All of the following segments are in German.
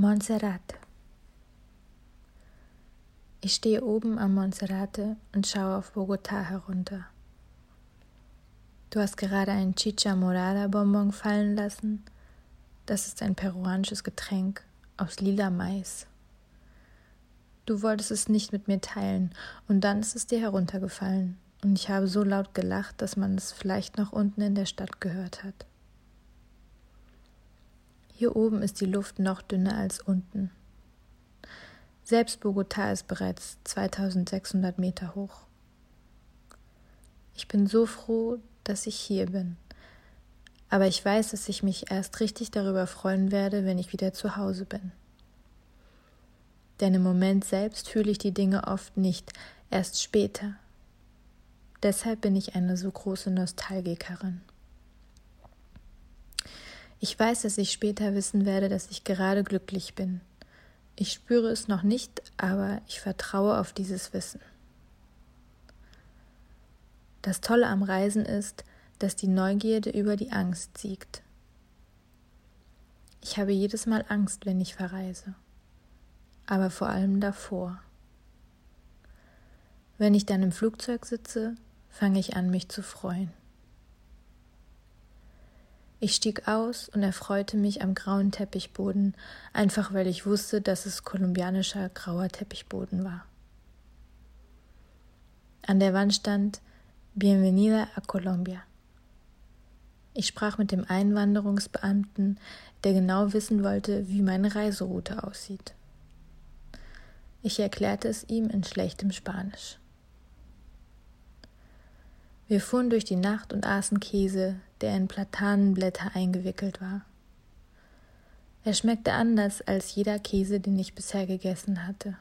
Montserrat. Ich stehe oben am Monserrate und schaue auf Bogotá herunter. Du hast gerade einen Chicha Morada Bonbon fallen lassen. Das ist ein peruanisches Getränk aus lila Mais. Du wolltest es nicht mit mir teilen und dann ist es dir heruntergefallen und ich habe so laut gelacht, dass man es vielleicht noch unten in der Stadt gehört hat. Hier oben ist die Luft noch dünner als unten. Selbst Bogotá ist bereits 2600 Meter hoch. Ich bin so froh, dass ich hier bin. Aber ich weiß, dass ich mich erst richtig darüber freuen werde, wenn ich wieder zu Hause bin. Denn im Moment selbst fühle ich die Dinge oft nicht, erst später. Deshalb bin ich eine so große Nostalgikerin. Ich weiß, dass ich später wissen werde, dass ich gerade glücklich bin. Ich spüre es noch nicht, aber ich vertraue auf dieses Wissen. Das Tolle am Reisen ist, dass die Neugierde über die Angst siegt. Ich habe jedes Mal Angst, wenn ich verreise, aber vor allem davor. Wenn ich dann im Flugzeug sitze, fange ich an, mich zu freuen. Ich stieg aus und erfreute mich am grauen Teppichboden, einfach weil ich wusste, dass es kolumbianischer grauer Teppichboden war. An der Wand stand Bienvenida a Colombia. Ich sprach mit dem Einwanderungsbeamten, der genau wissen wollte, wie meine Reiseroute aussieht. Ich erklärte es ihm in schlechtem Spanisch. Wir fuhren durch die Nacht und aßen Käse, der in Platanenblätter eingewickelt war. Er schmeckte anders als jeder Käse, den ich bisher gegessen hatte.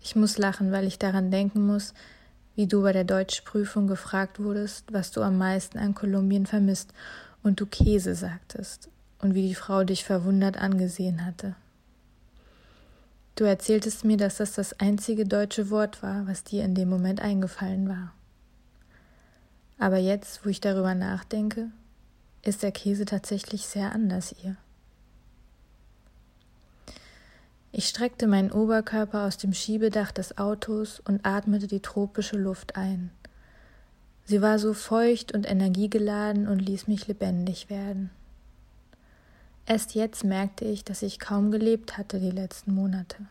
Ich muss lachen, weil ich daran denken muss, wie du bei der Deutschprüfung gefragt wurdest, was du am meisten an Kolumbien vermisst, und du Käse sagtest, und wie die Frau dich verwundert angesehen hatte. Du erzähltest mir, dass das das einzige deutsche Wort war, was dir in dem Moment eingefallen war. Aber jetzt, wo ich darüber nachdenke, ist der Käse tatsächlich sehr anders hier. Ich streckte meinen Oberkörper aus dem Schiebedach des Autos und atmete die tropische Luft ein. Sie war so feucht und energiegeladen und ließ mich lebendig werden. Erst jetzt merkte ich, dass ich kaum gelebt hatte die letzten Monate.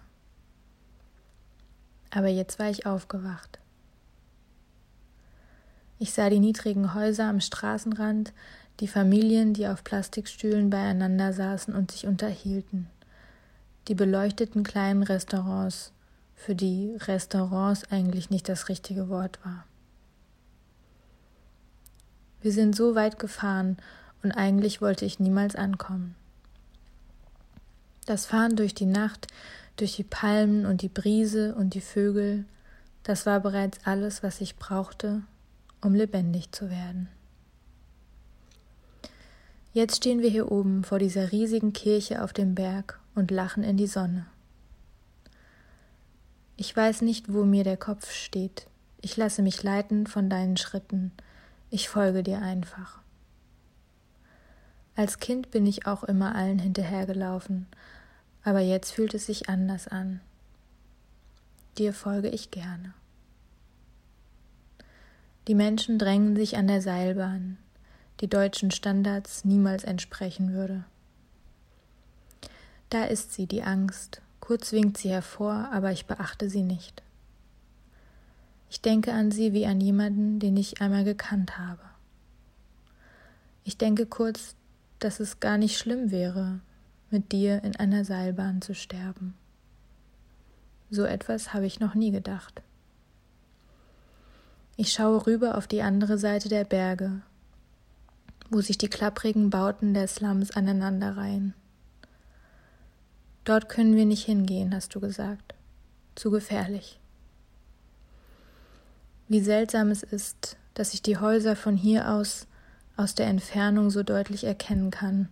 Aber jetzt war ich aufgewacht. Ich sah die niedrigen Häuser am Straßenrand, die Familien, die auf Plastikstühlen beieinander saßen und sich unterhielten, die beleuchteten kleinen Restaurants, für die Restaurants eigentlich nicht das richtige Wort war. Wir sind so weit gefahren und eigentlich wollte ich niemals ankommen. Das Fahren durch die Nacht, durch die Palmen und die Brise und die Vögel, das war bereits alles, was ich brauchte, um lebendig zu werden. Jetzt stehen wir hier oben vor dieser riesigen Kirche auf dem Berg und lachen in die Sonne. Ich weiß nicht, wo mir der Kopf steht. Ich lasse mich leiten von deinen Schritten. Ich folge dir einfach. Als Kind bin ich auch immer allen hinterhergelaufen, aber jetzt fühlt es sich anders an. Dir folge ich gerne. Die Menschen drängen sich an der Seilbahn, die deutschen Standards niemals entsprechen würde. Da ist sie, die Angst, kurz winkt sie hervor, aber ich beachte sie nicht. Ich denke an sie wie an jemanden, den ich einmal gekannt habe. Ich denke kurz, dass es gar nicht schlimm wäre, mit dir in einer Seilbahn zu sterben. So etwas habe ich noch nie gedacht. Ich schaue rüber auf die andere Seite der Berge, wo sich die klapprigen Bauten der Slums aneinanderreihen. Dort können wir nicht hingehen, hast du gesagt. Zu gefährlich. Wie seltsam es ist, dass ich die Häuser von hier aus aus der Entfernung so deutlich erkennen kann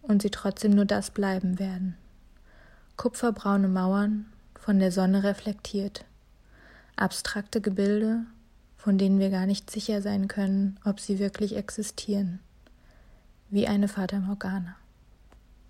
und sie trotzdem nur das bleiben werden. Kupferbraune Mauern, von der Sonne reflektiert, abstrakte Gebilde, von denen wir gar nicht sicher sein können, ob sie wirklich existieren, wie eine Fata Morgana.